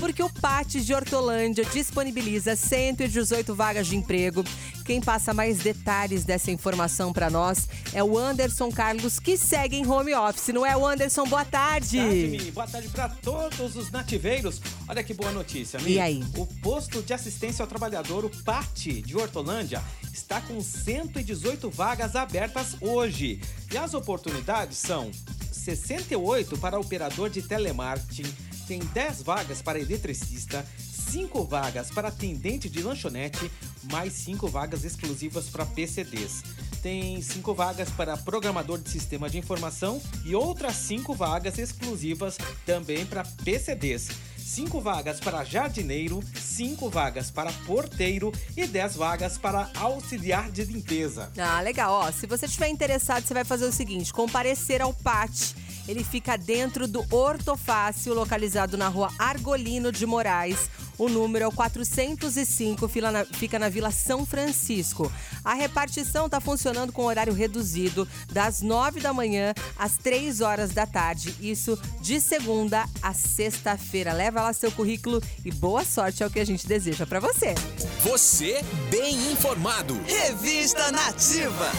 porque o PAT de Hortolândia disponibiliza 118 vagas de emprego. Quem passa mais detalhes dessa informação para nós é o Anderson Carlos, que segue em home office, não é, o Anderson? Boa tarde. Boa tarde, Mi. Boa tarde para todos os nativeiros. Olha que boa notícia, Mi. E aí? O posto de assistência ao trabalhador, o PAT de Hortolândia, está com 118 vagas abertas hoje. E as oportunidades são 68 para operador de telemarketing, tem 10 vagas para eletricista, 5 vagas para atendente de lanchonete, mais 5 vagas exclusivas para PCDs. Tem 5 vagas para programador de sistema de informação e outras 5 vagas exclusivas também para PCDs. 5 vagas para jardineiro, 5 vagas para porteiro e 10 vagas para auxiliar de limpeza. Ah, legal. Ó, se você estiver interessado, você vai fazer o seguinte: comparecer ao PAT. Ele fica dentro do Ortofácil, localizado na rua Argolino de Moraes. O número é o 405, fica na, fica na Vila São Francisco. A repartição está funcionando com horário reduzido, das 9 da manhã às 3 horas da tarde. Isso de segunda a sexta-feira. Leva lá seu currículo e boa sorte é o que a gente deseja para você. Você bem informado. Revista Nativa.